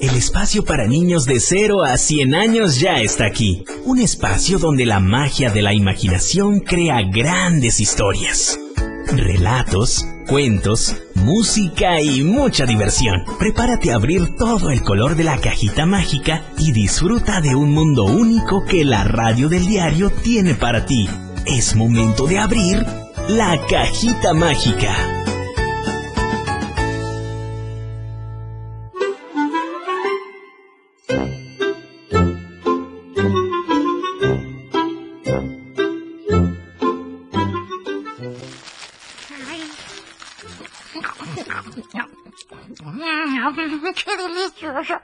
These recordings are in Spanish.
El espacio para niños de 0 a 100 años ya está aquí. Un espacio donde la magia de la imaginación crea grandes historias. Relatos, cuentos, música y mucha diversión. Prepárate a abrir todo el color de la cajita mágica y disfruta de un mundo único que la radio del diario tiene para ti. Es momento de abrir la cajita mágica. ¡Qué delicioso!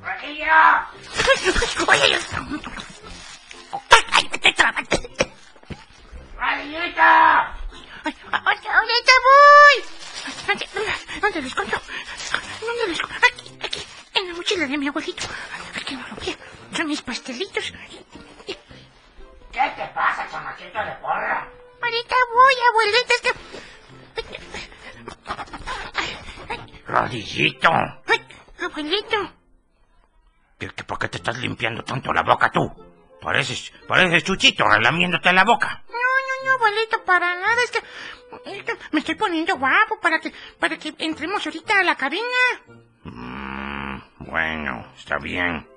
¡María! ¡Marillita! ¡Ahorita voy! ¿Dónde lo escondo? ¿Dónde lo escondo? Aquí, aquí, en la mochila de mi abuelito. Aquí no lo veo. Son mis pastelitos. ¿Qué te pasa, chamaquito de porra? Ahorita voy, abuelita, es que... Rodillito. Ay, abuelito. ¿Qué, qué, por qué te estás limpiando tanto la boca tú? Pareces, pareces chuchito relamiéndote la boca. No, no, no, abuelito, para nada. Es que, es que me estoy poniendo guapo para que, para que entremos ahorita a la cabina. Mm, bueno, está bien.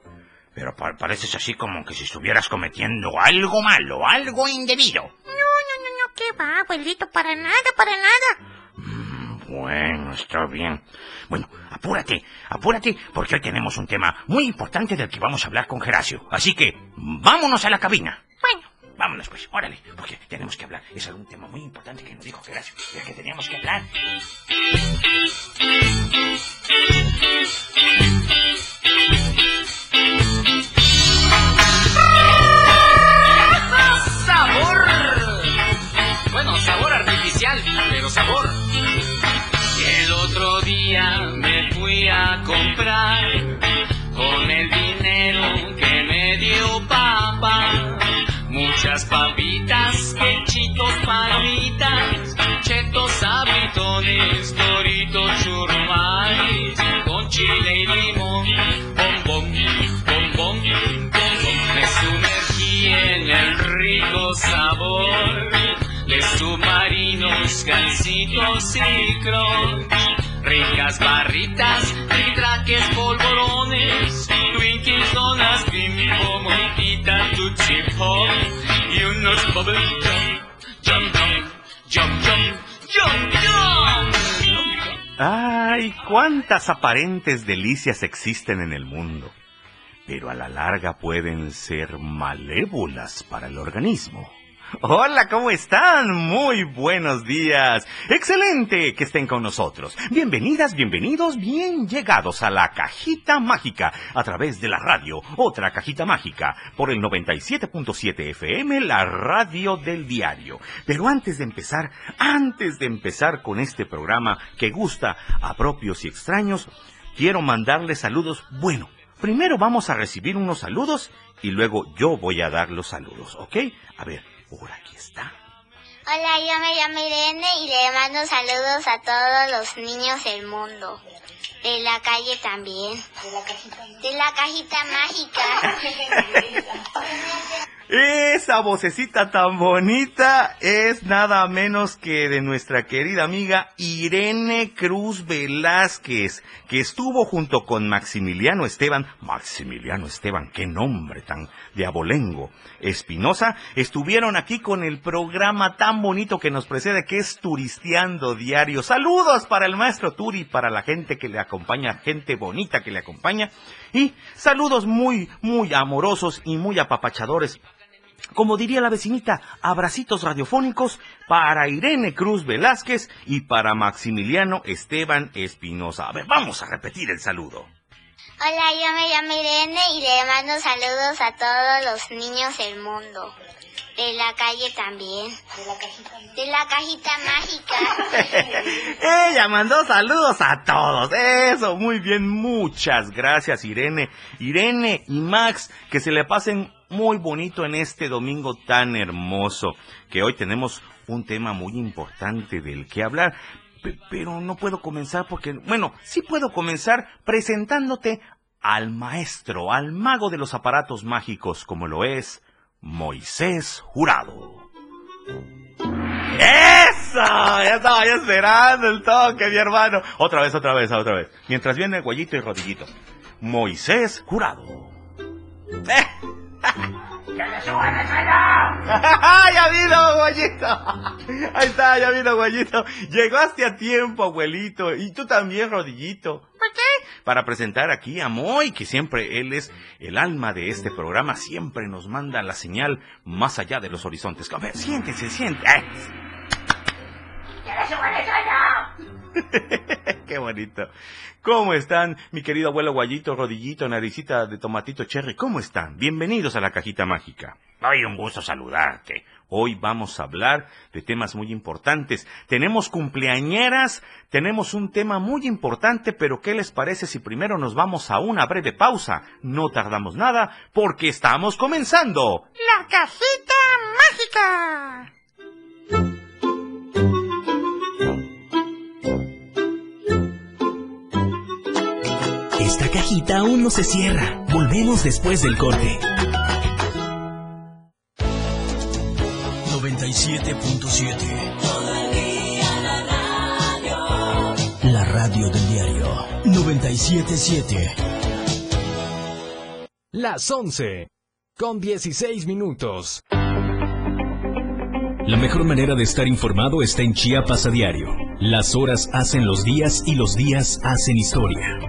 Pero pa- pareces así como que si estuvieras cometiendo algo malo, algo indebido. No, no, no, no, ¿qué va, abuelito? Para nada, para nada. Mm, Bueno, está bien. Bueno, apúrate, apúrate, porque hoy tenemos un tema muy importante del que vamos a hablar con Geracio. Así que, vámonos a la cabina. Bueno, Vámonos pues, órale, porque tenemos que hablar. Es algún tema muy importante que nos dijo Geracio, del que teníamos que hablar. Pero sabor. El otro día me fui a comprar con el dinero que me dio papá. Muchas papitas, pechitos, palomitas, chetos, sabritones, doritos, churrumais, con chile y limón, bombón, bombón, bombón. Me sumergí en el rico sabor submarinos, gansitos y crunch. Ricas barritas, traques, polvorones, Twinkies, donas, bimbo, montita, Tootsie Pop y unos bubble jump, jump, jump, jump, jump, jump. Ay, cuántas aparentes delicias existen en el mundo, pero a la larga pueden ser malévolas para el organismo. Hola, ¿cómo están? Muy buenos días. Excelente que estén con nosotros. Bienvenidas, bienvenidos, bien llegados a la cajita mágica a través de la radio, otra cajita mágica, por el 97.7 FM, la radio del diario. Pero antes de empezar, antes de empezar con este programa que gusta a propios y extraños, quiero mandarles saludos. Bueno, primero vamos a recibir unos saludos y luego yo voy a dar los saludos, ¿ok? A ver, por aquí está. Hola, yo me llamo Irene y le mando saludos a todos los niños del mundo. De la calle también. De la cajita. mágica. Esa vocecita tan bonita es nada menos que de nuestra querida amiga Irene Cruz Velázquez, que estuvo junto con Maximiliano Esteban, Maximiliano Esteban, qué nombre tan de abolengo, Espinosa, estuvieron aquí con el programa tan bonito que nos precede, que es Turisteando Diario. Saludos para el maestro Turi, para la gente que le acompaña, gente bonita que le acompaña, y saludos muy, muy amorosos y muy apapachadores como diría la vecinita, abracitos radiofónicos para Irene Cruz Velázquez y para Maximiliano Esteban Espinosa. A ver, vamos a repetir el saludo. Hola, yo me llamo Irene y le mando saludos a todos los niños del mundo. De la calle también. De la cajita. mágica. Ella mandó saludos a todos. Eso, muy bien. Muchas gracias, Irene. Irene y Max, que se le pasen muy bonito en este domingo tan hermoso, que hoy tenemos un tema muy importante del que hablar. Pe- pero no puedo comenzar porque, bueno, sí puedo comenzar presentándote al maestro, al mago de los aparatos mágicos, como lo es Moisés Jurado. ¡Eso! Ya estaba esperando el toque, mi hermano. Otra vez, otra vez, otra vez. Mientras viene Guayito y Rodillito. Moisés Jurado. ¡Eh! ¡Ya vino, Guayito! Ahí está, ya vino, Guayito. Llegaste a tiempo, abuelito. Y tú también, Rodillito. ¿Por qué? Para presentar aquí a Moy, que siempre él es el alma de este programa. Siempre nos manda la señal más allá de los horizontes. A ver, siéntese, siéntese. Qué bonito. ¿Cómo están, mi querido abuelo Guayito, Rodillito, Naricita de Tomatito Cherry? ¿Cómo están? Bienvenidos a la cajita mágica. Ay, un gusto saludarte. Hoy vamos a hablar de temas muy importantes. Tenemos cumpleañeras, tenemos un tema muy importante, pero ¿qué les parece si primero nos vamos a una breve pausa? No tardamos nada porque estamos comenzando. La cajita mágica. Esta cajita aún no se cierra. Volvemos después del corte. 97.7 La radio del diario 977 Las 11 con 16 minutos. La mejor manera de estar informado está en Chiapas a diario. Las horas hacen los días y los días hacen historia.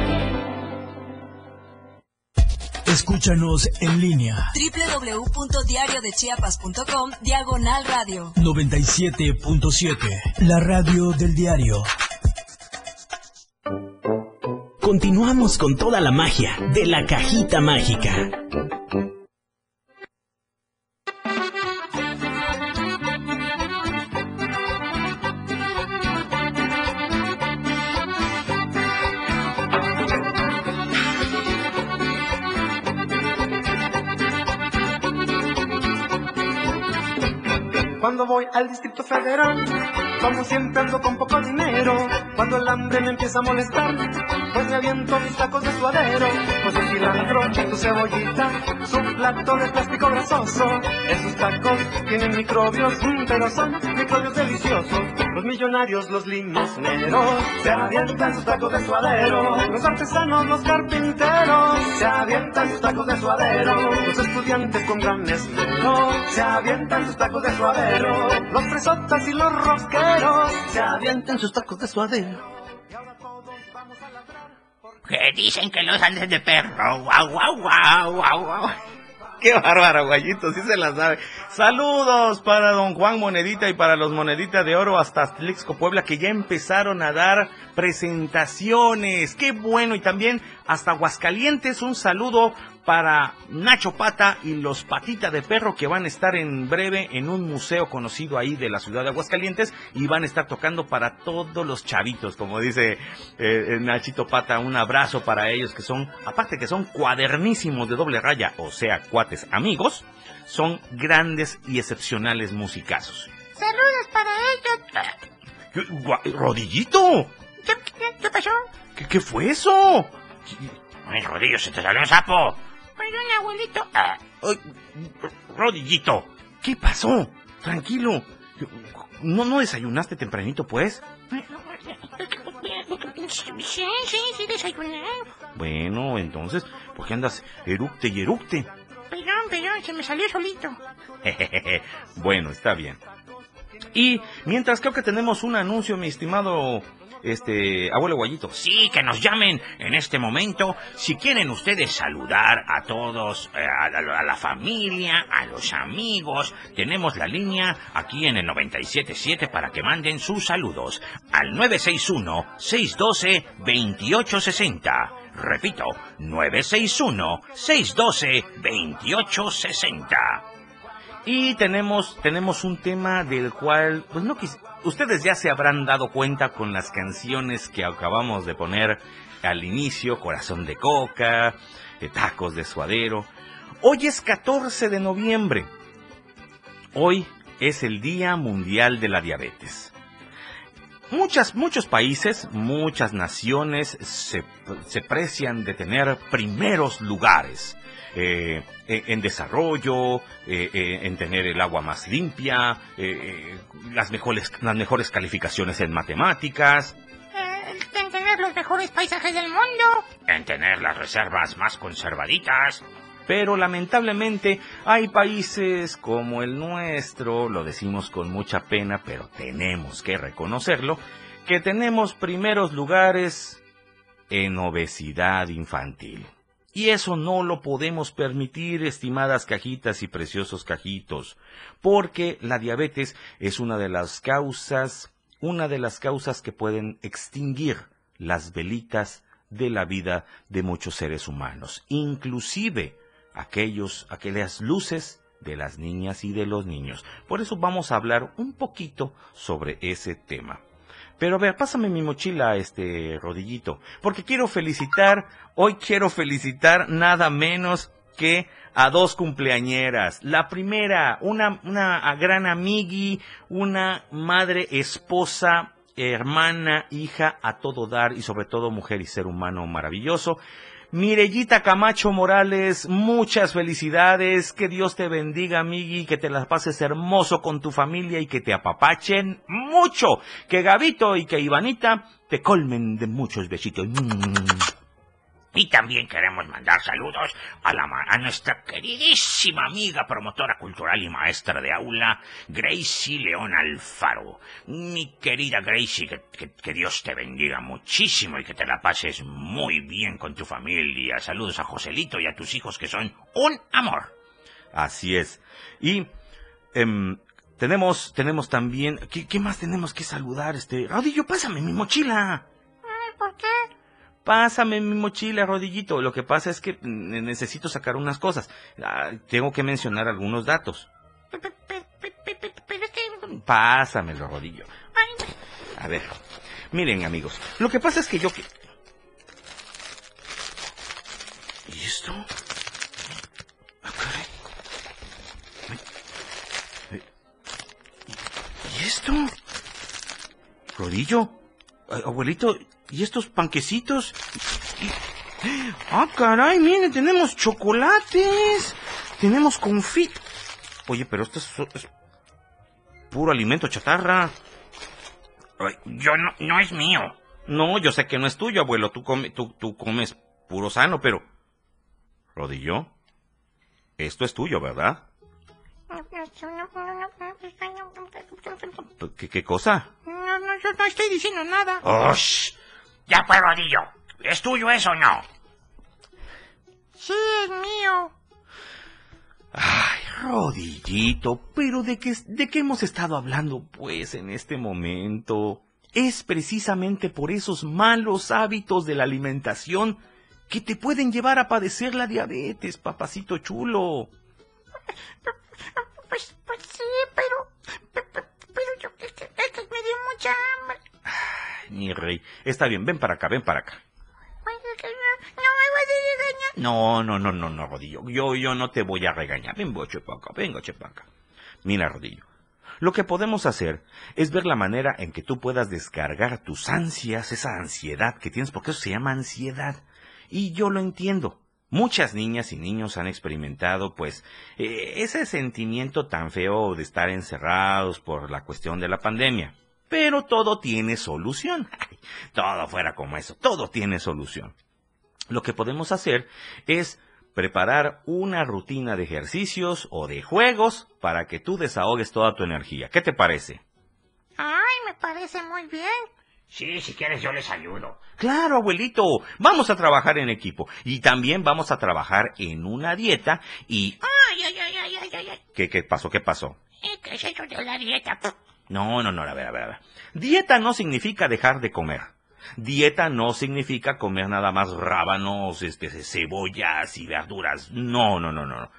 Escúchanos en línea. www.diariodechiapas.com Diagonal Radio. 97.7 La radio del diario. Continuamos con toda la magia de la cajita mágica. Cuando voy al Distrito Federal, como siempre ando con poco dinero. Cuando el hambre me empieza a molestar, pues me aviento mis tacos de suadero. Pues el cilantro, tu cebollita, su plato de plástico grasoso. Esos tacos tienen microbios, mm, pero son microbios deliciosos. Los millonarios, los limosneros, se avientan sus tacos de suadero. Los artesanos, los carpinteros, se avientan sus tacos de suadero. Los estudiantes con gran esmero, se avientan sus tacos de suadero. Los fresotas y los rosqueros, se avientan sus tacos de suadero. Dicen que los andes de perro. Guau, guau, guau, guau, guau. Qué bárbaro, Guayito, sí se la sabe. Saludos para don Juan Monedita y para los Moneditas de Oro hasta Atlixco, Puebla, que ya empezaron a dar presentaciones. Qué bueno. Y también hasta Aguascalientes, un saludo para Nacho Pata y los Patita de Perro que van a estar en breve en un museo conocido ahí de la ciudad de Aguascalientes y van a estar tocando para todos los chavitos, como dice eh, Nachito Pata, un abrazo para ellos que son, aparte que son cuadernísimos de doble raya, o sea, cuates amigos, son grandes y excepcionales musicazos. Saludos para ellos. ¿Qué- gua- ¡Rodillito! ¿Qué, qué- qué pasó? ¿Qué, qué fue eso? Ay, rodillo, se te salió un sapo. Perdón, abuelito. Ah, Rodillito, ¿qué pasó? Tranquilo. ¿No, no desayunaste tempranito, pues? Sí, sí, sí, desayuné. Bueno, entonces, ¿por qué andas eructe y eructe? Perdón, perdón, se me salió solito. bueno, está bien. Y mientras creo que tenemos un anuncio, mi estimado este abuelo Guayito. Sí, que nos llamen en este momento si quieren ustedes saludar a todos, eh, a, la- familia, a los amigos. Tenemos la línea aquí en el 977 para que manden sus saludos al 961-612-2860. Repito, 961-612-2860. Y tenemos, tenemos un tema del cual, pues no ustedes ya se habrán dado cuenta con las canciones que acabamos de poner al inicio, Corazón de Coca, eh, Tacos de Suadero. Hoy es 14 de noviembre. Hoy es el Día Mundial de la Diabetes. Muchas, muchos países, muchas naciones se, se precian de tener primeros lugares eh, eh, en desarrollo, eh, eh, en tener el agua más limpia, eh, las, mejores, las mejores calificaciones en matemáticas. En tener los mejores paisajes del mundo. En tener las reservas más conservaditas. Pero lamentablemente hay países como el nuestro, lo decimos con mucha pena, pero tenemos que reconocerlo, que tenemos primeros lugares en obesidad infantil. Y eso no lo podemos permitir, estimadas cajitas y preciosos cajitos, porque la diabetes es una de las causas, una de las causas que pueden extinguir las velitas de la vida de muchos seres humanos, inclusive aquellos, aquellas luces de las niñas y de los niños. Por eso vamos a hablar un poquito sobre ese tema. Pero a ver, pásame mi mochila, este rodillito, porque quiero felicitar, hoy quiero felicitar nada menos que a dos cumpleañeras. La primera, una, una gran amigui, una madre, esposa, hermana, hija, a todo dar y sobre todo mujer y ser humano maravilloso. Mirellita Camacho Morales, muchas felicidades, que Dios te bendiga, amigui, que te las pases hermoso con tu familia y que te apapachen mucho, que Gabito y que Ivanita te colmen de muchos besitos. Y también queremos mandar saludos a, la, a nuestra queridísima amiga promotora cultural y maestra de aula, Gracie León Alfaro. Mi querida Gracie, que, que- que Dios te bendiga muchísimo y que te la pases muy bien con tu familia. Saludos a Joselito y a tus hijos que son un amor. Así es. Y em, tenemos, tenemos también, ¿qué, qué más tenemos que saludar? Este, Rodillo, pásame mi mochila. ¿Por qué? Pásame mi mochila, Rodillito. Lo que pasa es que mm, necesito sacar unas cosas. Ah, tengo que mencionar algunos datos. Pásamelo, Rodillo. A ver, miren amigos, lo que pasa es que yo. ¿Y esto? Ah. ¿Y esto? Rodillo, abuelito, ¿y estos panquecitos? Ah, caray, miren, tenemos chocolates, tenemos confit. Oye, pero esto es, es puro alimento chatarra. Ay, Yo no, no es mío. No, yo sé que no es tuyo, abuelo. Tú, come- tú, tú comes puro sano, pero... Rodillo, esto es tuyo, ¿verdad? ¿Qué, qué cosa? No, no, yo no estoy diciendo nada. ¡Osh! Ya pues, Rodillo. ¿Es tuyo eso o no? Sí, es mío. Ay, Rodillito, pero ¿de qué, ¿de qué hemos estado hablando, pues, en este momento? Es precisamente por esos malos hábitos de la alimentación que te pueden llevar a padecer la diabetes, papacito chulo. Pues, pues sí, pero... mi rey. Está bien, ven para acá, ven para acá. No, no. No, no, no, Rodillo. Yo, yo no te voy a regañar. Ven, vos, chepaca, venga, chepaca. Mira, Rodillo. Lo que podemos hacer es ver la manera en que tú puedas descargar tus ansias, esa ansiedad que tienes, porque eso se llama ansiedad. Y yo lo entiendo. Muchas niñas y niños han experimentado, pues, eh, ese sentimiento tan feo de estar encerrados por la cuestión de la pandemia. Pero todo tiene solución. Todo fuera como eso, todo tiene solución. Lo que podemos hacer es preparar una rutina de ejercicios o de juegos para que tú desahogues toda tu energía. ¿Qué te parece? Ay, me parece muy bien. Sí, si quieres yo les ayudo. Claro, abuelito, vamos a trabajar en equipo y también vamos a trabajar en una dieta y... Ay, ay, ay, ay, ay, ay. ¿Qué, qué pasó? ¿Qué pasó? ¿Qué es eso de la dieta? No, no, no, a ver, a ver, a ver. Dieta no significa dejar de comer. Dieta no significa comer nada más rábanos, este, cebollas y verduras. No, no, no, no.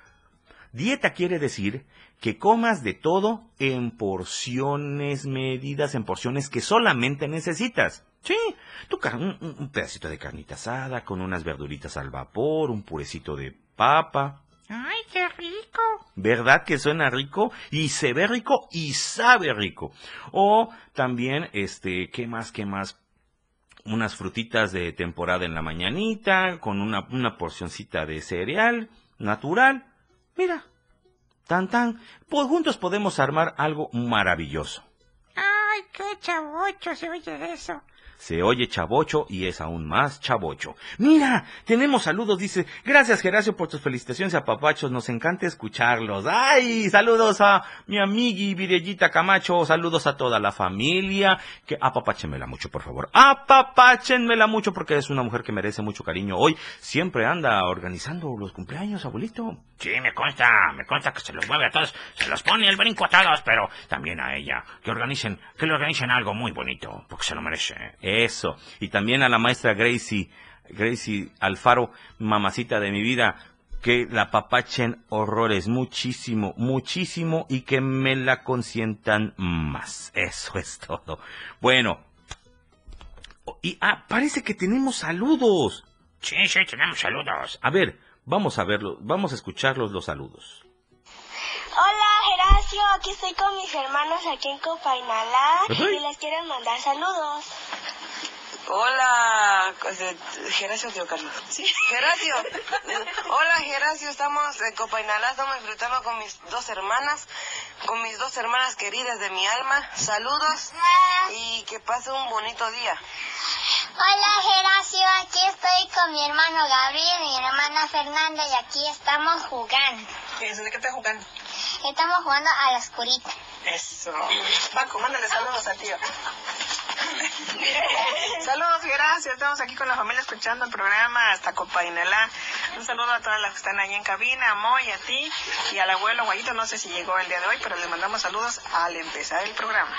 Dieta quiere decir que comas de todo en porciones medidas, en porciones que solamente necesitas. Sí, tu un- un pedacito de carnita asada con unas verduritas al vapor, un purecito de papa. ¡Ay, qué rico! ¿Verdad que suena rico? Y se ve rico y sabe rico. O también, este, ¿qué más, qué más? Unas frutitas de temporada en la mañanita, con una, una porcioncita de cereal natural. Mira, tan tan. Pues juntos podemos armar algo maravilloso. ¡Ay, qué chavocho se oye eso! Se oye chavocho y es aún más chavocho. Mira, tenemos saludos, dice. Gracias, Geracio, por tus felicitaciones a papachos. Nos encanta escucharlos. ¡Ay! Saludos a mi amigui Virellita Camacho. Saludos a toda la familia. Que apapáchenmela mucho, por favor. Apapáchenmela mucho porque es una mujer que merece mucho cariño. Hoy siempre anda organizando los cumpleaños, abuelito. Sí, me consta, me consta que se los mueve a todos, se los pone el brinco a todos, pero también a ella. Que organicen, que le organicen algo muy bonito, porque se lo merece. Eso. Y también a la maestra Gracie, Gracie Alfaro, mamacita de mi vida, que la papachen horrores muchísimo, muchísimo y que me la consientan más. Eso es todo. Bueno. Y ah, parece que tenemos saludos. Sí, sí, tenemos saludos. A ver, vamos a verlos, vamos a escucharlos los saludos. Hola Geracio, aquí estoy con mis hermanos aquí en Copainalá y les quiero mandar saludos. Hola, pues, eh, Geracio tío Carlos. Sí, Geracio. Hola, Geracio, estamos en Copainalá, estamos disfrutando con mis dos hermanas, con mis dos hermanas queridas de mi alma. Saludos y que pase un bonito día. Hola Geracio, aquí estoy con mi hermano Gabriel y mi hermana Fernanda y aquí estamos jugando. ¿De qué estás jugando? Estamos jugando a la oscurita. Eso. Paco, mándale saludos a tío. Saludos, gracias. Estamos aquí con la familia escuchando el programa hasta Copainalá. Un saludo a todas las que están ahí en cabina, a Moy, a ti y al abuelo Guayito. No sé si llegó el día de hoy, pero les mandamos saludos al empezar el programa.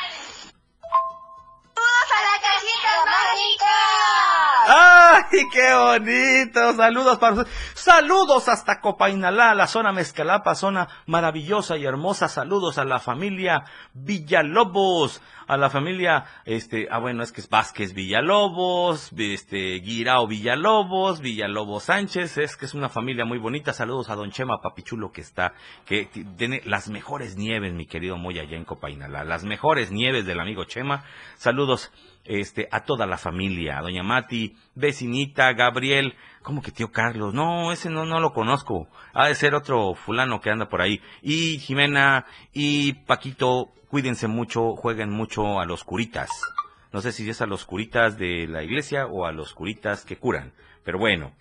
¡Ay, qué bonito! Saludos para ustedes. Saludos hasta Copainalá, la zona Mezcalapa, zona maravillosa y hermosa. Saludos a la familia Villalobos, a la familia, este, ah, bueno, es que es Vázquez Villalobos, este, Guirao Villalobos, Villalobos Sánchez, es que es una familia muy bonita. Saludos a Don Chema Papichulo que está, que tiene las mejores nieves, mi querido Moya, allá en Copainalá. Las mejores nieves del amigo Chema. Saludos este, a toda la familia, a doña Mati, vecinita, Gabriel, ¿cómo que tío Carlos? No, ese no, no lo conozco. Ha de ser otro fulano que anda por ahí. Y Jimena y Paquito, cuídense mucho, jueguen mucho a los curitas. No sé si es a los curitas de la iglesia o a los curitas que curan. Pero bueno.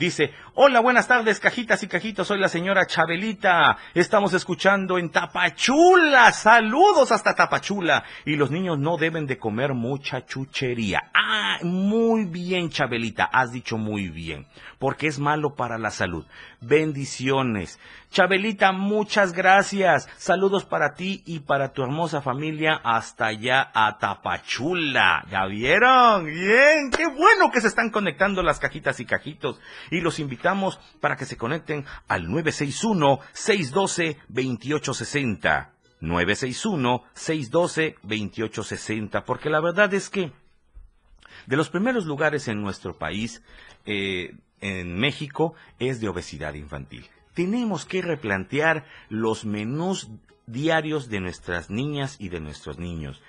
Dice, hola, buenas tardes, cajitas y cajitos, soy la señora Chabelita. Estamos escuchando en Tapachula. Saludos hasta Tapachula. Y los niños no deben de comer mucha chuchería. Ah, muy bien, Chabelita, has dicho muy bien. Porque es malo para la salud. Bendiciones. Chabelita, muchas gracias. Saludos para ti y para tu hermosa familia hasta allá a Tapachula. ¿Ya vieron? Bien, qué bueno que se están conectando las cajitas y cajitos. Y los invitamos para que se conecten al 961-612-2860. 961-612-2860. Porque la verdad es que de los primeros lugares en nuestro país, eh, en México, es de obesidad infantil. Tenemos que replantear los menús diarios de nuestras niñas y de nuestros niños.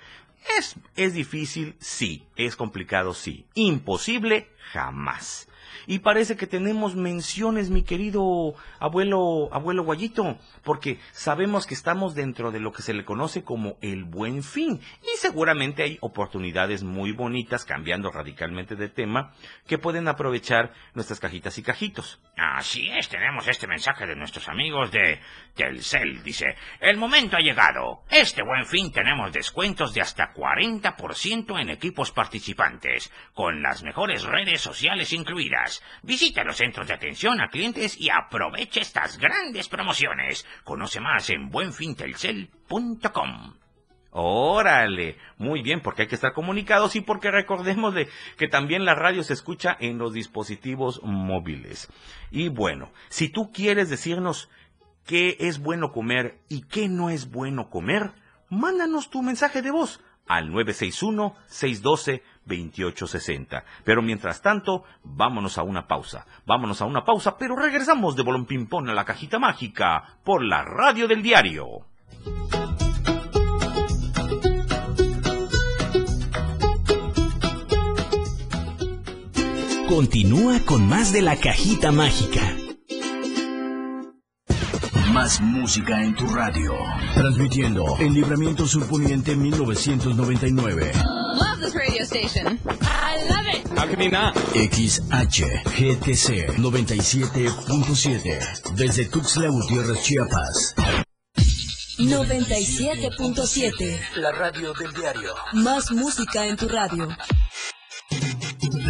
¿Es, es difícil? Sí. ¿Es complicado? Sí. ¿Imposible? Jamás. Y parece que tenemos menciones, mi querido abuelo, abuelo Guayito, porque sabemos que estamos dentro de lo que se le conoce como el buen fin. Y seguramente hay oportunidades muy bonitas, cambiando radicalmente de tema, que pueden aprovechar nuestras cajitas y cajitos. Así es, tenemos este mensaje de nuestros amigos de Telcel. Dice, el momento ha llegado. Este buen fin tenemos descuentos de hasta 40% en equipos participantes, con las mejores redes sociales incluidas. Visita los centros de atención a clientes y aproveche estas grandes promociones. Conoce más en buenfintelcel.com. Órale, muy bien, porque hay que estar comunicados y porque recordemos de que también la radio se escucha en los dispositivos móviles. Y bueno, si tú quieres decirnos qué es bueno comer y qué no es bueno comer, mándanos tu mensaje de voz al 961-612-2860. Pero mientras tanto, vámonos a una pausa. Vámonos a una pausa, pero regresamos de Bolón Pimpón a la cajita mágica por la radio del diario. Continúa con más de la cajita mágica. Más música en tu radio. Transmitiendo en Libramiento Surponiente 1999. Love this radio station. I love it. How can you not? XHGTC 97.7. Desde Tuxtla Gutiérrez, Chiapas. 97.7. La radio del diario. Más música en tu radio.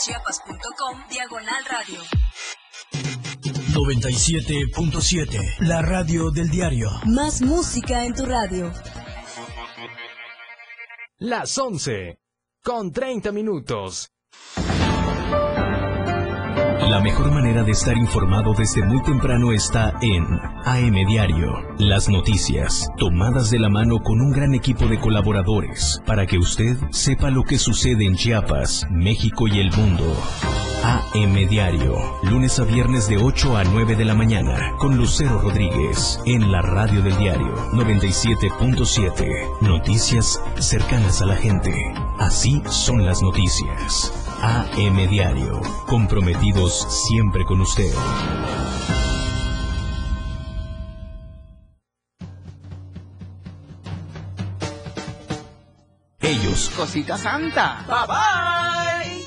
www.diariodechiapas.com Diagonal Radio. 97.7. La radio del diario. Más música en tu radio. Las 11. Con 30 minutos. La mejor manera de estar informado desde muy temprano está en AM Diario. Las noticias, tomadas de la mano con un gran equipo de colaboradores, para que usted sepa lo que sucede en Chiapas, México y el mundo. AM Diario, lunes a viernes de 8 a 9 de la mañana, con Lucero Rodríguez, en la radio del diario 97.7. Noticias cercanas a la gente. Así son las noticias. AM Diario, comprometidos siempre con usted. Ellos, Cosita Santa. Bye bye.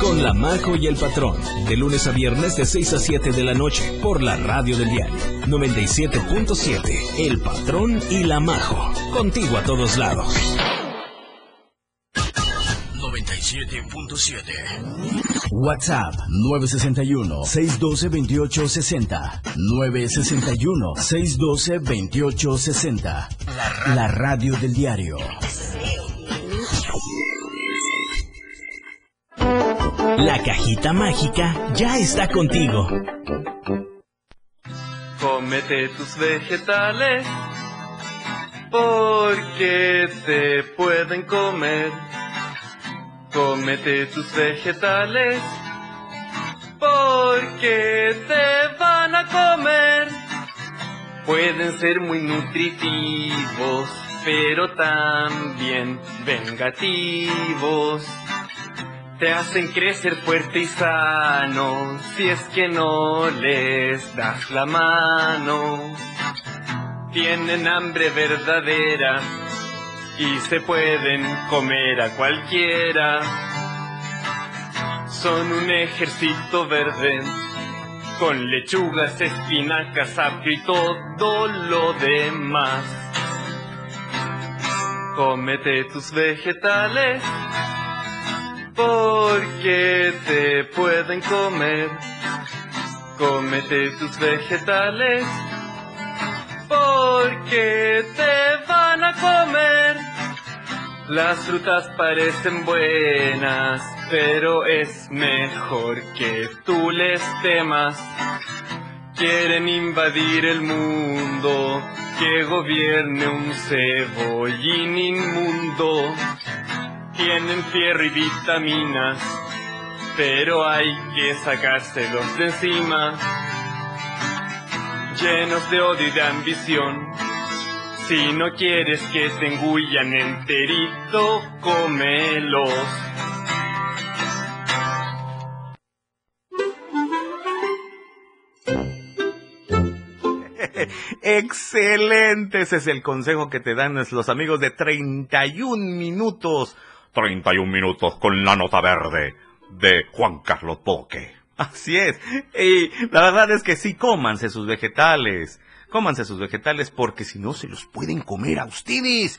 con La Majo y el Patrón, de lunes a viernes de 6 a 7 de la noche, por la radio del diario 97.7, El Patrón y La Majo, contigo a todos lados. 97.7. WhatsApp 961-612-2860. 961-612-2860. La radio del diario. La cajita mágica ya está contigo. Cómete tus vegetales porque te pueden comer. Cómete tus vegetales porque te van a comer. Pueden ser muy nutritivos, pero también vengativos. Te hacen crecer fuerte y sano si es que no les das la mano. Tienen hambre verdadera y se pueden comer a cualquiera. Son un ejército verde con lechugas, espinacas, apio y todo lo demás. Cómete tus vegetales porque te pueden comer. Cómete tus vegetales porque te van a comer. Las frutas parecen buenas, pero es mejor que tú les temas. Quieren invadir el mundo, que gobierne un cebollín inmundo tienen fierro y vitaminas, pero hay que sacárselos de encima, llenos de odio y de ambición. Si no quieres que te engullan enterito, cómelos. Excelente, ese es el consejo que te dan los amigos de 31 minutos 31 minutos con la nota verde de Juan Carlos Boque. Así es. Y la verdad es que sí, cómanse sus vegetales. Cómanse sus vegetales porque si no se los pueden comer a ustedes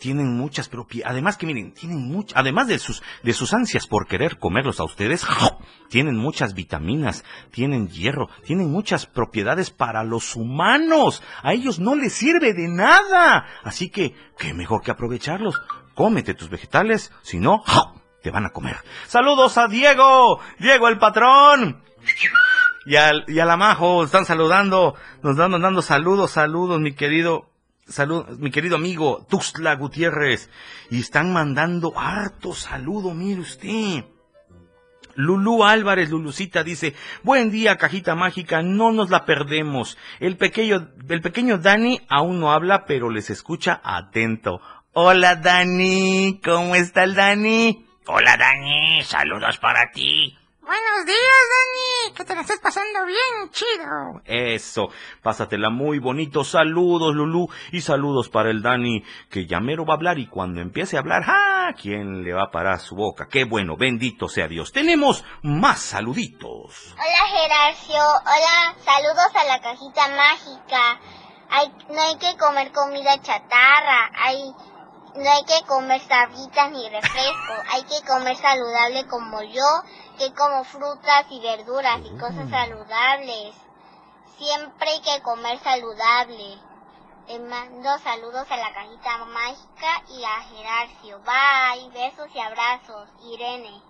tienen muchas propiedades, además que miren, tienen muchas, además de sus, de sus ansias por querer comerlos a ustedes, tienen muchas vitaminas, tienen hierro, tienen muchas propiedades para los humanos. A ellos no les sirve de nada. Así que, qué mejor que aprovecharlos. Cómete tus vegetales, si no, te van a comer. Saludos a Diego, Diego el patrón. Y, al, y a la Majo, están saludando, nos dan dando saludos, saludos, mi querido Salud, mi querido amigo Tuxtla Gutiérrez. Y están mandando harto saludo, mire usted. Lulú Álvarez, Lulucita dice, buen día, cajita mágica, no nos la perdemos. El pequeño, el pequeño Dani aún no habla, pero les escucha atento. Hola Dani, ¿cómo está el Dani? Hola Dani, saludos para ti. Buenos días, Dani. Que te la estés pasando bien chido. Eso. Pásatela muy bonito. Saludos, Lulú. Y saludos para el Dani, que ya mero va a hablar y cuando empiece a hablar, ¡ah! ¿Quién le va a parar su boca? Qué bueno, bendito sea Dios. Tenemos más saluditos. Hola, Geracio. Hola, saludos a la cajita mágica. Hay, no hay que comer comida chatarra. Hay no hay que comer sabritas ni refresco, hay que comer saludable como yo, que como frutas y verduras y cosas mm. saludables. Siempre hay que comer saludable. Te mando saludos a la cajita mágica y a Gerarcio. Bye, besos y abrazos. Irene.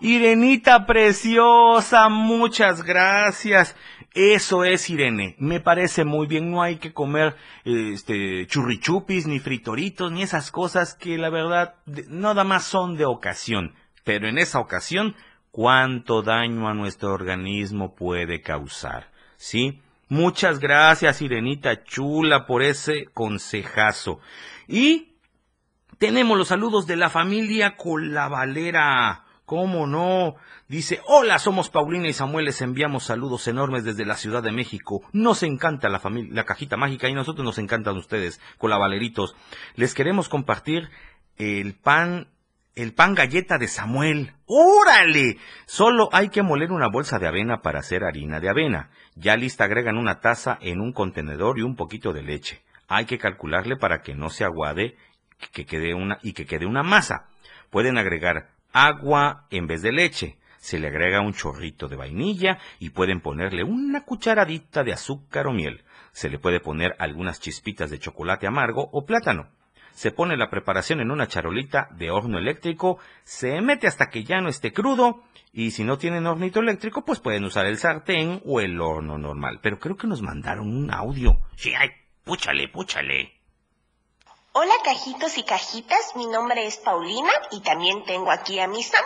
Irenita preciosa, muchas gracias. Eso es, Irene. Me parece muy bien. No hay que comer este churrichupis, ni fritoritos, ni esas cosas que la verdad nada más son de ocasión. Pero en esa ocasión, ¿cuánto daño a nuestro organismo puede causar? ¿Sí? Muchas gracias, Irenita Chula, por ese consejazo. Y tenemos los saludos de la familia Colavalera. ¿Cómo no? Dice, hola, somos Paulina y Samuel, les enviamos saludos enormes desde la Ciudad de México. Nos encanta la cajita mágica y nosotros nos encantan ustedes, colavaleritos. Les queremos compartir el pan, el pan galleta de Samuel. ¡Órale! Solo hay que moler una bolsa de avena para hacer harina de avena. Ya lista agregan una taza en un contenedor y un poquito de leche. Hay que calcularle para que no se aguade que quede una, y que quede una masa. Pueden agregar agua en vez de leche. Se le agrega un chorrito de vainilla y pueden ponerle una cucharadita de azúcar o miel. Se le puede poner algunas chispitas de chocolate amargo o plátano. Se pone la preparación en una charolita de horno eléctrico, se mete hasta que ya no esté crudo y si no tienen hornito eléctrico pues pueden usar el sartén o el horno normal. Pero creo que nos mandaron un audio. Sí, ay, púchale, púchale. Hola cajitos y cajitas, mi nombre es Paulina y también tengo aquí a mi Sam.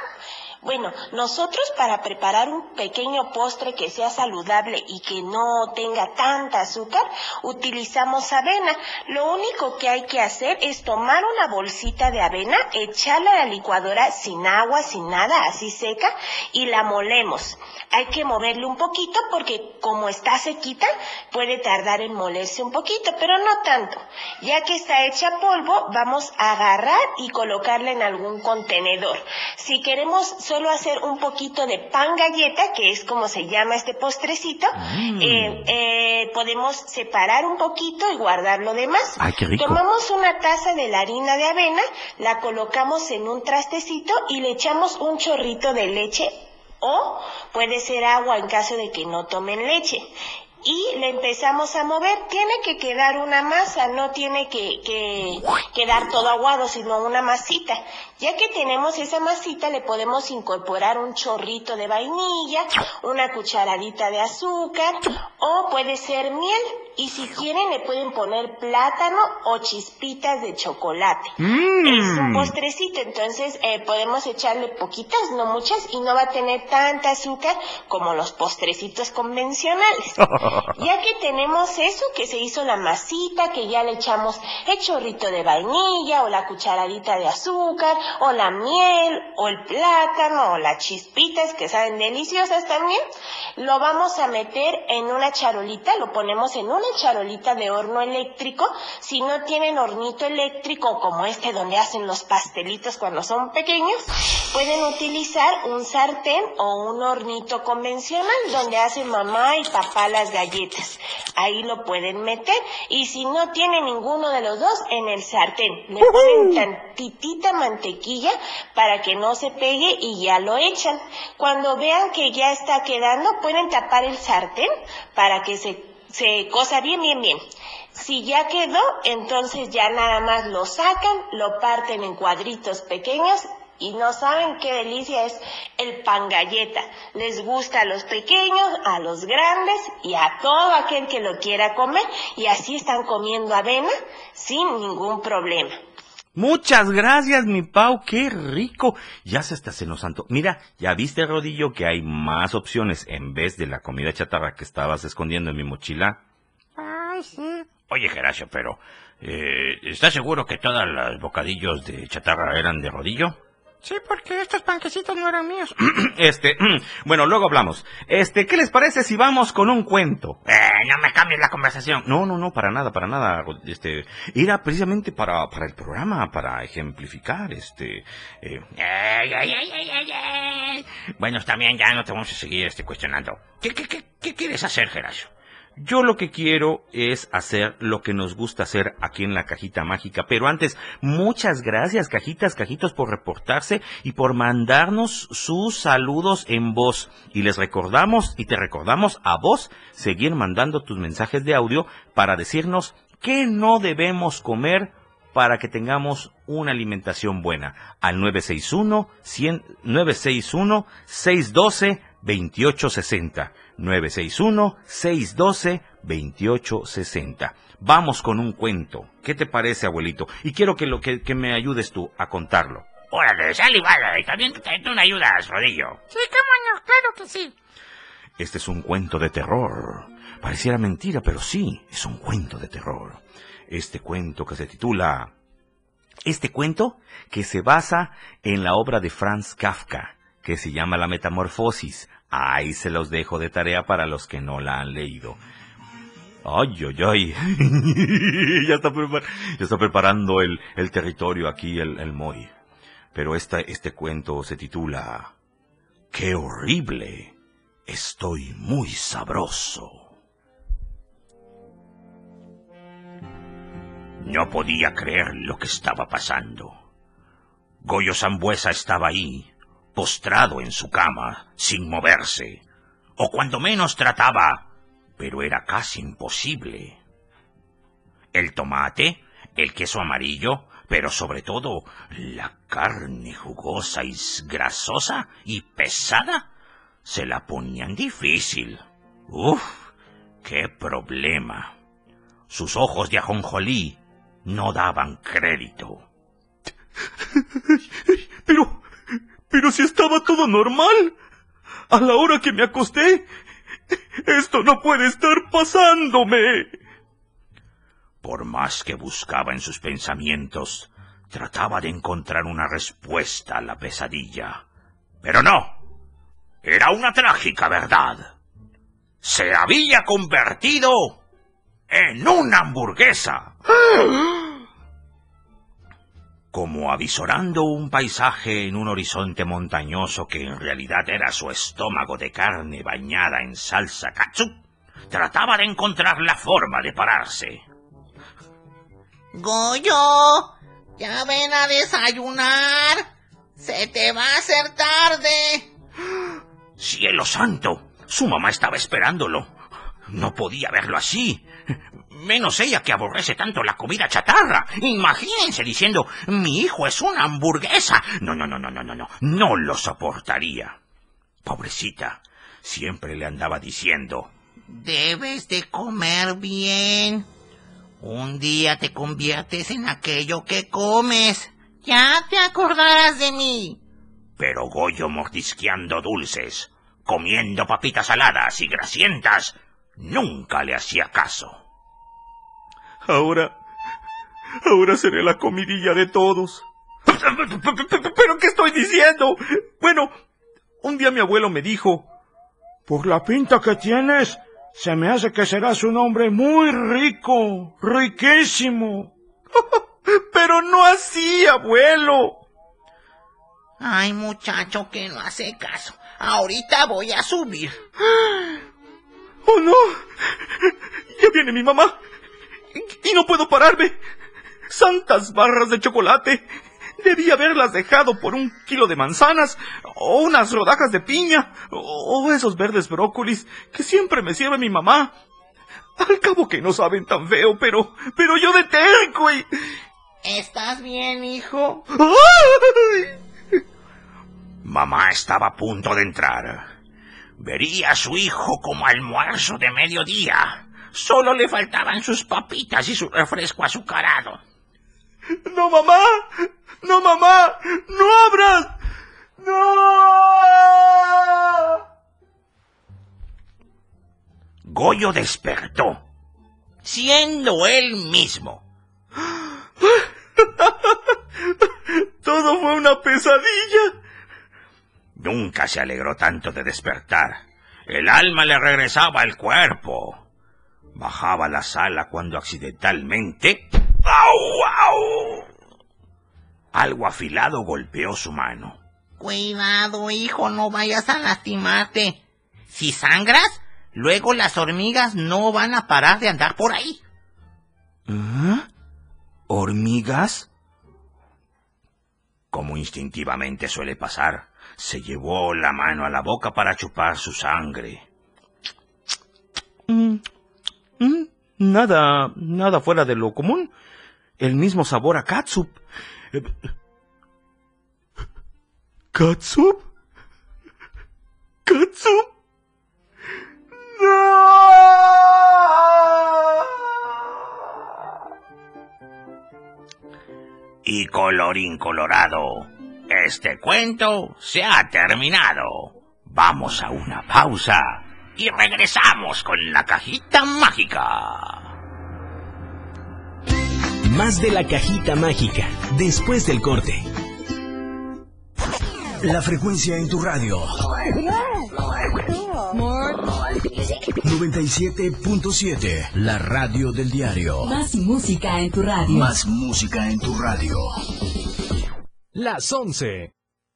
Bueno, nosotros para preparar un pequeño postre que sea saludable y que no tenga tanta azúcar, utilizamos avena. Lo único que hay que hacer es tomar una bolsita de avena, echarla a la licuadora sin agua, sin nada, así seca, y la molemos. Hay que moverle un poquito porque como está sequita, puede tardar en molerse un poquito, pero no tanto. Ya que está hecha polvo, vamos a agarrar y colocarla en algún contenedor. Si queremos solo hacer un poquito de pan galleta, que es como se llama este postrecito. Mm. Eh, eh, podemos separar un poquito y guardar lo demás. Tomamos una taza de la harina de avena, la colocamos en un trastecito y le echamos un chorrito de leche o puede ser agua en caso de que no tomen leche y le empezamos a mover. Tiene que quedar una masa, no tiene que, que, quedar todo aguado, sino una masita. Ya que tenemos esa masita, le podemos incorporar un chorrito de vainilla, una cucharadita de azúcar o puede ser miel. Y si quieren le pueden poner plátano o chispitas de chocolate. Mm. Es un postrecito, entonces eh, podemos echarle poquitas, no muchas, y no va a tener tanta azúcar como los postrecitos convencionales. ya que tenemos eso, que se hizo la masita, que ya le echamos el chorrito de vainilla o la cucharadita de azúcar o la miel o el plátano o las chispitas que saben deliciosas también, lo vamos a meter en una charolita, lo ponemos en un una charolita de horno eléctrico. Si no tienen hornito eléctrico como este donde hacen los pastelitos cuando son pequeños, pueden utilizar un sartén o un hornito convencional donde hacen mamá y papá las galletas. Ahí lo pueden meter y si no tienen ninguno de los dos, en el sartén. Le ponen tantitita mantequilla para que no se pegue y ya lo echan. Cuando vean que ya está quedando, pueden tapar el sartén para que se, se cosa bien, bien, bien. Si ya quedó, entonces ya nada más lo sacan, lo parten en cuadritos pequeños y no saben qué delicia es el pan galleta. Les gusta a los pequeños, a los grandes y a todo aquel que lo quiera comer y así están comiendo avena sin ningún problema. Muchas gracias, mi Pau, qué rico. Ya se está haciendo santo. Mira, ya viste, Rodillo, que hay más opciones en vez de la comida chatarra que estabas escondiendo en mi mochila. Ay, sí. Oye, Geracio, pero... Eh, ¿Estás seguro que todos los bocadillos de chatarra eran de rodillo? Sí, porque estos panquecitos no eran míos. este, bueno, luego hablamos. Este, ¿qué les parece si vamos con un cuento? Eh, no me cambies la conversación. No, no, no, para nada, para nada. Este, era precisamente para, para el programa, para ejemplificar, este, eh. Ay, ay, ay. Bueno, bien, ya no te vamos a seguir este cuestionando. ¿Qué, qué, qué, qué quieres hacer, Geracio? Yo lo que quiero es hacer lo que nos gusta hacer aquí en la cajita mágica. Pero antes, muchas gracias, cajitas, cajitos, por reportarse y por mandarnos sus saludos en voz. Y les recordamos y te recordamos a vos seguir mandando tus mensajes de audio para decirnos qué no debemos comer para que tengamos una alimentación buena. Al 961 100, 961 612 2860. 961-612-2860. Vamos con un cuento. ¿Qué te parece, abuelito? Y quiero que, lo, que, que me ayudes tú a contarlo. Órale, sal igual, también tú me ayudas, Rodillo. Sí, cómo no, claro que sí. Este es un cuento de terror. Pareciera mentira, pero sí, es un cuento de terror. Este cuento que se titula... Este cuento que se basa en la obra de Franz Kafka, que se llama La Metamorfosis, Ahí se los dejo de tarea para los que no la han leído. Ay, ay, ay. ya, está ya, está preparando el, el territorio aquí, el, el Moy. Pero esta, este cuento se titula ¡Qué horrible! Estoy muy sabroso. No podía creer lo que estaba pasando. Goyo Zambuesa estaba ahí, postrado en su cama, sin moverse, o cuando menos trataba, pero era casi imposible. El tomate, el queso amarillo, pero sobre todo la carne jugosa y grasosa y pesada, se la ponían difícil. Uf, qué problema. Sus ojos de ajonjolí no daban crédito. Pero, pero si estaba todo normal. A la hora que me acosté. Esto no puede estar pasándome. Por más que buscaba en sus pensamientos, trataba de encontrar una respuesta a la pesadilla. Pero no. Era una trágica verdad. Se había convertido en una hamburguesa. como avisorando un paisaje en un horizonte montañoso que en realidad era su estómago de carne bañada en salsa katsu, trataba de encontrar la forma de pararse. Goyo, ya ven a desayunar. Se te va a hacer tarde. Cielo santo, su mamá estaba esperándolo. No podía verlo así. Menos ella que aborrece tanto la comida chatarra. Imagínense diciendo, mi hijo es una hamburguesa. No, no, no, no, no, no, no. No lo soportaría. Pobrecita. Siempre le andaba diciendo. Debes de comer bien. Un día te conviertes en aquello que comes. Ya te acordarás de mí. Pero Goyo mordisqueando dulces, comiendo papitas saladas y grasientas, nunca le hacía caso. Ahora, ahora seré la comidilla de todos. ¿Pero qué estoy diciendo? Bueno, un día mi abuelo me dijo, por la pinta que tienes, Se me hace que serás un hombre muy rico, riquísimo. Pero no así, abuelo. Ay, muchacho que no hace caso. Ahorita voy a subir. ¡Oh, no! Ya viene mi mamá. Y no puedo pararme. Santas barras de chocolate. Debí haberlas dejado por un kilo de manzanas, o unas rodajas de piña, o esos verdes brócolis que siempre me sirve mi mamá. Al cabo que no saben tan feo, pero, pero yo de terco y... ¿Estás bien, hijo? Mamá estaba a punto de entrar. Vería a su hijo como almuerzo de mediodía. Solo le faltaban sus papitas y su refresco azucarado. ¡No, mamá! ¡No, mamá! ¡No abras! ¡No! Goyo despertó, siendo él mismo. Todo fue una pesadilla. Nunca se alegró tanto de despertar. El alma le regresaba al cuerpo. Bajaba la sala cuando accidentalmente... ¡Au, au! Algo afilado golpeó su mano. Cuidado, hijo, no vayas a lastimarte. Si sangras, luego las hormigas no van a parar de andar por ahí. ¿Eh? ¿Hormigas? Como instintivamente suele pasar, se llevó la mano a la boca para chupar su sangre. Mm, nada, nada fuera de lo común. El mismo sabor a catsup. ¿Catsup? ¿Catsup? Y colorín colorado, este cuento se ha terminado. Vamos a una pausa y regresamos con la cajita mágica. Más de la cajita mágica después del corte. La frecuencia en tu radio. 97.7, la radio del diario. Más música en tu radio. Más música en tu radio. Las 11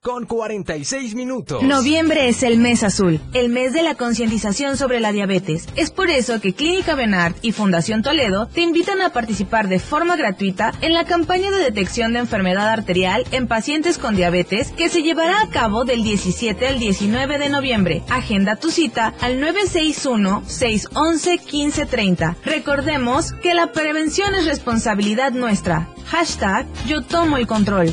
con 46 minutos. Noviembre es el mes azul, el mes de la concientización sobre la diabetes. Es por eso que Clínica Benart y Fundación Toledo te invitan a participar de forma gratuita en la campaña de detección de enfermedad arterial en pacientes con diabetes que se llevará a cabo del 17 al 19 de noviembre. Agenda tu cita al 961-611-1530. Recordemos que la prevención es responsabilidad nuestra. Hashtag yo tomo el control.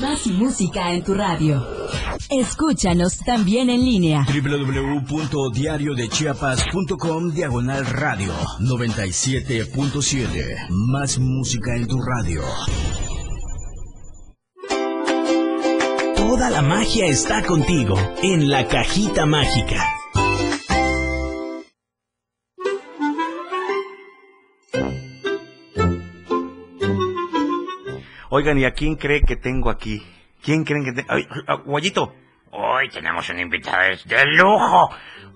Más música en tu radio. Escúchanos también en línea. www.diariodechiapas.com diagonal radio 97.7. Más música en tu radio. Toda la magia está contigo en la cajita mágica. Oigan, ¿y a quién cree que tengo aquí? ¿Quién creen que tengo? Ay, ah, Guayito. Hoy tenemos un invitado de lujo.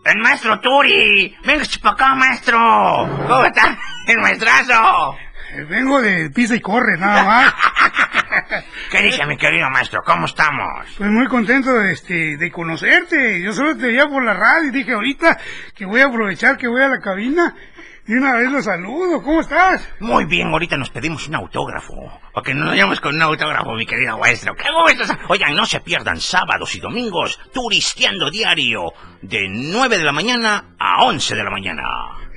El maestro Turi. Venga para acá, maestro. ¿Cómo está? El maestrazo. Eh, Vengo de pisa y corre, nada más. ¿Qué dice mi querido maestro? ¿Cómo estamos? Pues muy contento de, este, de conocerte. Yo solo te veía por la radio y dije ahorita que voy a aprovechar que voy a la cabina. Y una vez lo saludo. ¿Cómo estás? Muy bien, ahorita nos pedimos un autógrafo. Para que nos vayamos con un autógrafo, mi querido maestro. ¡Qué gusto! Oigan, no se pierdan sábados y domingos, turisteando diario, de 9 de la mañana a 11 de la mañana.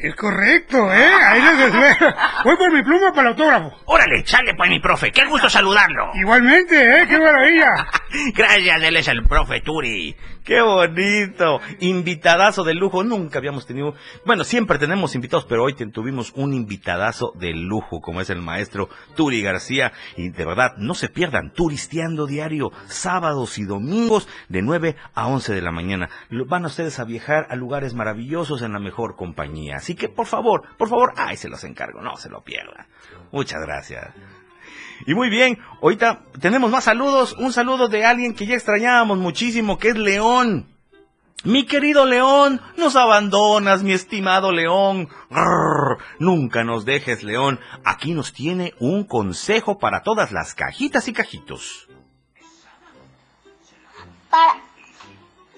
Es correcto, ¿eh? Ahí les espero. Voy por mi pluma para el autógrafo. Órale, sale pues mi profe. Qué gusto saludarlo. Igualmente, ¿eh? ¡Qué maravilla! Gracias, él es el profe Turi. ¡Qué bonito! Invitadazo de lujo. Nunca habíamos tenido... Bueno, siempre tenemos invitados, pero hoy tuvimos un invitadazo de lujo, como es el maestro Turi García. Y de verdad, no se pierdan, turisteando diario, sábados y domingos, de 9 a 11 de la mañana. Van ustedes a viajar a lugares maravillosos en la mejor compañía. Así que, por favor, por favor, ay, se los encargo, no se lo pierdan. Muchas gracias. Y muy bien, ahorita tenemos más saludos. Un saludo de alguien que ya extrañábamos muchísimo, que es León. Mi querido León, nos abandonas, mi estimado León. Nunca nos dejes, León. Aquí nos tiene un consejo para todas las cajitas y cajitos. Para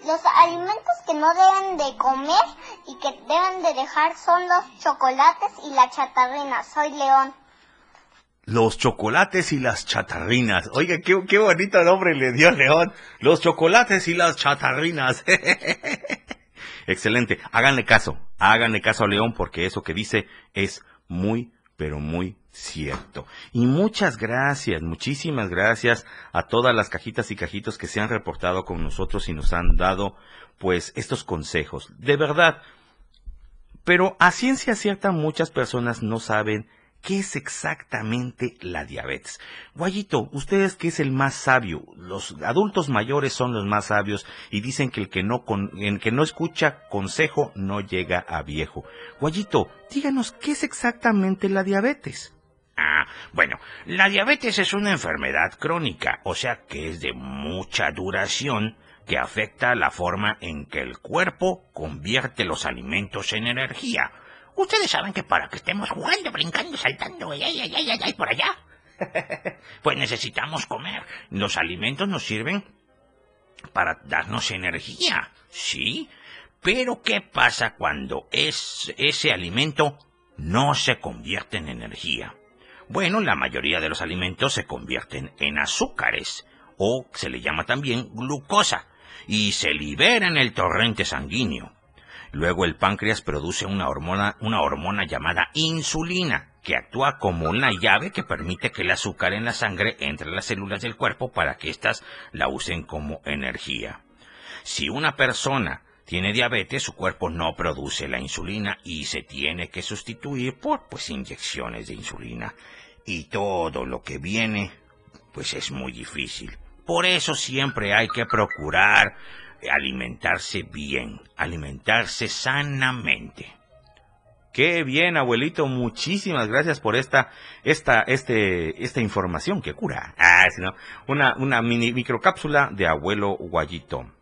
los alimentos que no deben de comer y que deben de dejar son los chocolates y la chatarrina. Soy León. Los chocolates y las chatarrinas. Oiga, qué, qué bonito nombre le dio León. Los chocolates y las chatarrinas. Excelente. Háganle caso. Háganle caso a León porque eso que dice es muy, pero muy cierto. Y muchas gracias, muchísimas gracias a todas las cajitas y cajitos que se han reportado con nosotros y nos han dado, pues, estos consejos. De verdad. Pero a ciencia cierta muchas personas no saben ¿Qué es exactamente la diabetes? Guayito, usted es que es el más sabio. Los adultos mayores son los más sabios y dicen que el que no, con, el que no escucha consejo no llega a viejo. Guayito, díganos qué es exactamente la diabetes. Ah, bueno, la diabetes es una enfermedad crónica, o sea que es de mucha duración que afecta la forma en que el cuerpo convierte los alimentos en energía. Ustedes saben que para que estemos jugando, brincando, saltando, ay, ay, ay, ay, por allá, pues necesitamos comer. Los alimentos nos sirven para darnos energía, ¿sí? Pero ¿qué pasa cuando es, ese alimento no se convierte en energía? Bueno, la mayoría de los alimentos se convierten en azúcares, o se le llama también glucosa, y se libera en el torrente sanguíneo. Luego el páncreas produce una hormona, una hormona llamada insulina, que actúa como una llave que permite que el azúcar en la sangre entre las células del cuerpo para que éstas la usen como energía. Si una persona tiene diabetes, su cuerpo no produce la insulina y se tiene que sustituir por pues inyecciones de insulina. Y todo lo que viene, pues es muy difícil. Por eso siempre hay que procurar alimentarse bien, alimentarse sanamente. Qué bien, abuelito, muchísimas gracias por esta, esta, este, esta información que cura. Ah, sí, ¿no? Una, una mini microcápsula de abuelo Guayito.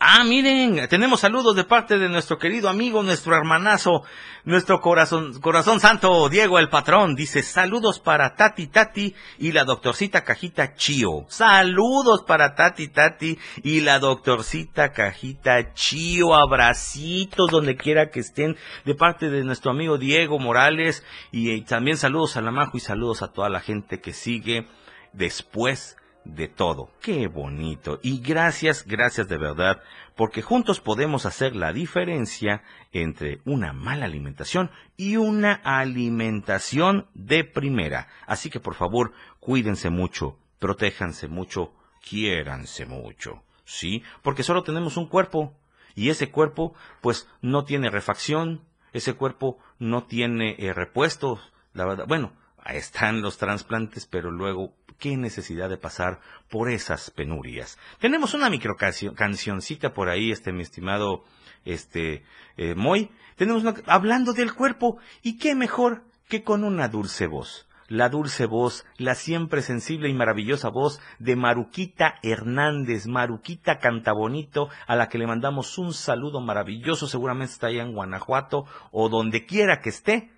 Ah, miren, tenemos saludos de parte de nuestro querido amigo, nuestro hermanazo, nuestro corazón, corazón santo, Diego el patrón. Dice, saludos para Tati Tati y la doctorcita Cajita Chío. Saludos para Tati Tati y la doctorcita Cajita Chío. Abracitos donde quiera que estén de parte de nuestro amigo Diego Morales. Y eh, también saludos a la Majo y saludos a toda la gente que sigue después de todo. Qué bonito. Y gracias, gracias de verdad, porque juntos podemos hacer la diferencia entre una mala alimentación y una alimentación de primera. Así que por favor, cuídense mucho, protéjanse mucho, quiéranse mucho. ¿Sí? Porque solo tenemos un cuerpo y ese cuerpo pues no tiene refacción, ese cuerpo no tiene eh, repuestos, la verdad. Bueno, están los trasplantes, pero luego qué necesidad de pasar por esas penurias. Tenemos una micro cancioncita por ahí, este mi estimado este eh, Moy. Tenemos una, hablando del cuerpo y qué mejor que con una dulce voz. La dulce voz, la siempre sensible y maravillosa voz de Maruquita Hernández. Maruquita canta bonito, a la que le mandamos un saludo maravilloso. Seguramente está allá en Guanajuato o donde quiera que esté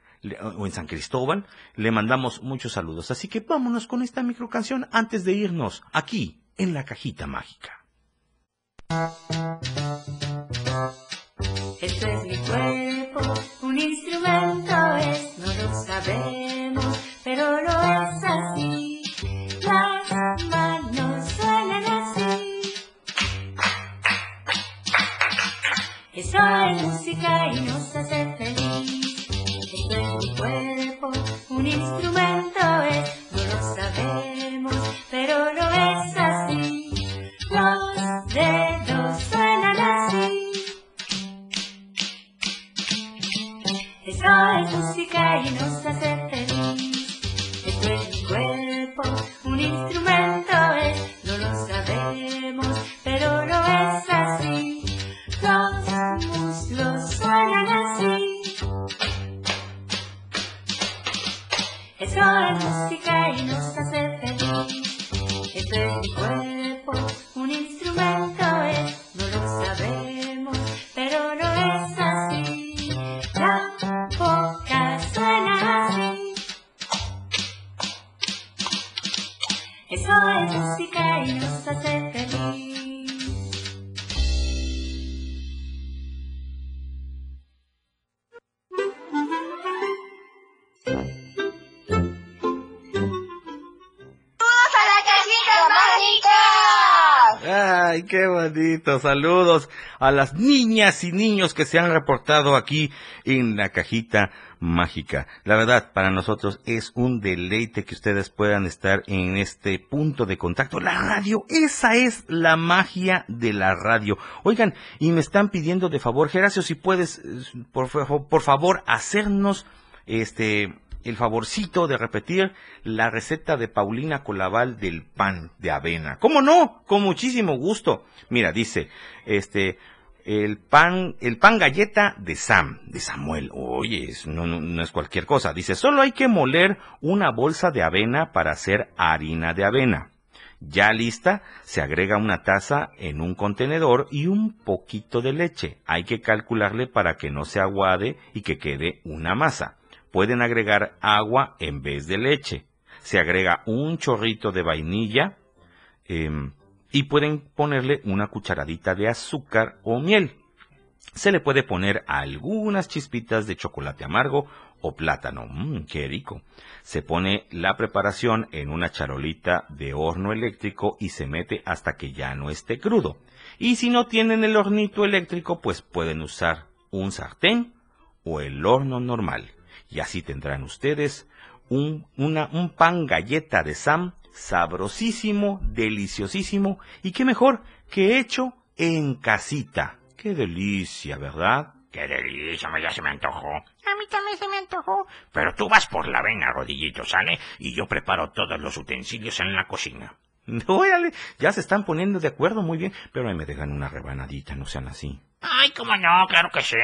o en San Cristóbal, le mandamos muchos saludos. Así que vámonos con esta microcanción antes de irnos aquí en la cajita mágica. Esto es mi cuerpo, un instrumento es, no lo sabemos, pero lo es así. Las manos suenan así. Eso es música y nos hace feliz. Instrumento es, no lo sabemos, pero lo es así. Los dedos suenan así. Eso es música y nos hace Saludos a las niñas y niños que se han reportado aquí en la cajita mágica. La verdad, para nosotros es un deleite que ustedes puedan estar en este punto de contacto. La radio, esa es la magia de la radio. Oigan, y me están pidiendo de favor, Geracio, si puedes, eh, por favor, hacernos este el favorcito de repetir la receta de Paulina Colaval del pan de avena. ¿Cómo no? Con muchísimo gusto. Mira, dice, este, el pan, el pan galleta de Sam, de Samuel. Oye, no, no es cualquier cosa. Dice, solo hay que moler una bolsa de avena para hacer harina de avena. Ya lista, se agrega una taza en un contenedor y un poquito de leche. Hay que calcularle para que no se aguade y que quede una masa. Pueden agregar agua en vez de leche. Se agrega un chorrito de vainilla em, y pueden ponerle una cucharadita de azúcar o miel. Se le puede poner algunas chispitas de chocolate amargo o plátano. Mmm, qué rico. Se pone la preparación en una charolita de horno eléctrico y se mete hasta que ya no esté crudo. Y si no tienen el hornito eléctrico, pues pueden usar un sartén o el horno normal. Y así tendrán ustedes un, una, un pan galleta de Sam sabrosísimo, deliciosísimo y qué mejor que hecho en casita. Qué delicia, ¿verdad? Qué delicia, ya se me antojó. A mí también se me antojó. Pero tú vas por la avena, rodillito, ¿sale? Y yo preparo todos los utensilios en la cocina. Órale, ya se están poniendo de acuerdo muy bien, pero ahí me dejan una rebanadita, no sean así. Ay, cómo no, claro que sí.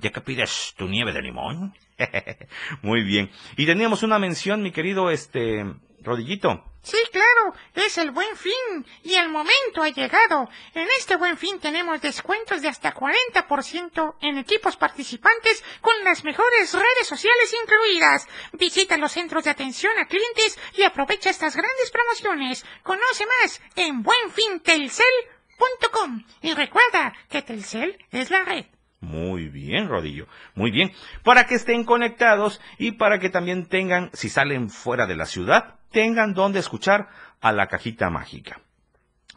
¿Ya que pides tu nieve de limón? Muy bien. Y teníamos una mención, mi querido, este, Rodillito. Sí, claro, es el buen fin y el momento ha llegado. En este buen fin tenemos descuentos de hasta 40% en equipos participantes con las mejores redes sociales incluidas. Visita los centros de atención a clientes y aprovecha estas grandes promociones. Conoce más en buenfintelcel.com y recuerda que Telcel es la red. Muy bien, Rodillo. Muy bien. Para que estén conectados y para que también tengan, si salen fuera de la ciudad, tengan donde escuchar a la cajita mágica.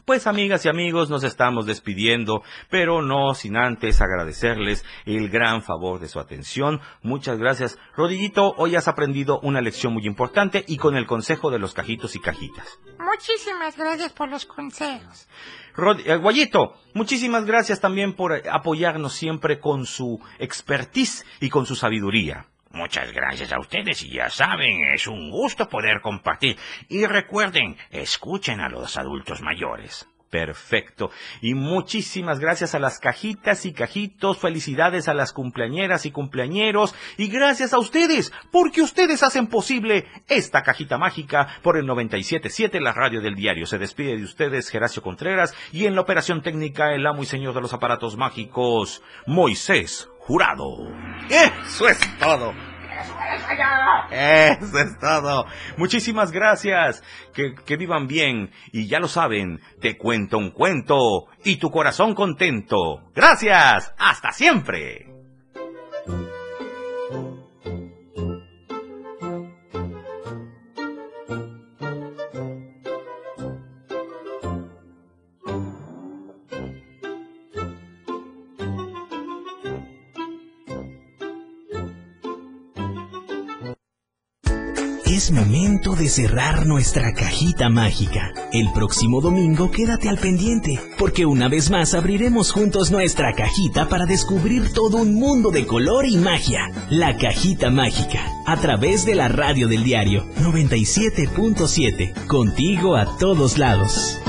Pues amigas y amigos, nos estamos despidiendo, pero no sin antes agradecerles el gran favor de su atención. Muchas gracias. Rodillito, hoy has aprendido una lección muy importante y con el consejo de los cajitos y cajitas. Muchísimas gracias por los consejos. Rod- eh, Guayito, muchísimas gracias también por apoyarnos siempre con su expertise y con su sabiduría. Muchas gracias a ustedes y ya saben, es un gusto poder compartir. Y recuerden, escuchen a los adultos mayores. Perfecto. Y muchísimas gracias a las cajitas y cajitos. Felicidades a las cumpleañeras y cumpleañeros. Y gracias a ustedes, porque ustedes hacen posible esta cajita mágica por el 97.7, la radio del diario. Se despide de ustedes Geracio Contreras y en la operación técnica el amo y señor de los aparatos mágicos, Moisés Jurado. Eso es todo. Eso es todo. Muchísimas gracias. Que, que vivan bien. Y ya lo saben, te cuento un cuento y tu corazón contento. Gracias. Hasta siempre. Es momento de cerrar nuestra cajita mágica. El próximo domingo quédate al pendiente, porque una vez más abriremos juntos nuestra cajita para descubrir todo un mundo de color y magia. La cajita mágica, a través de la radio del diario 97.7, contigo a todos lados.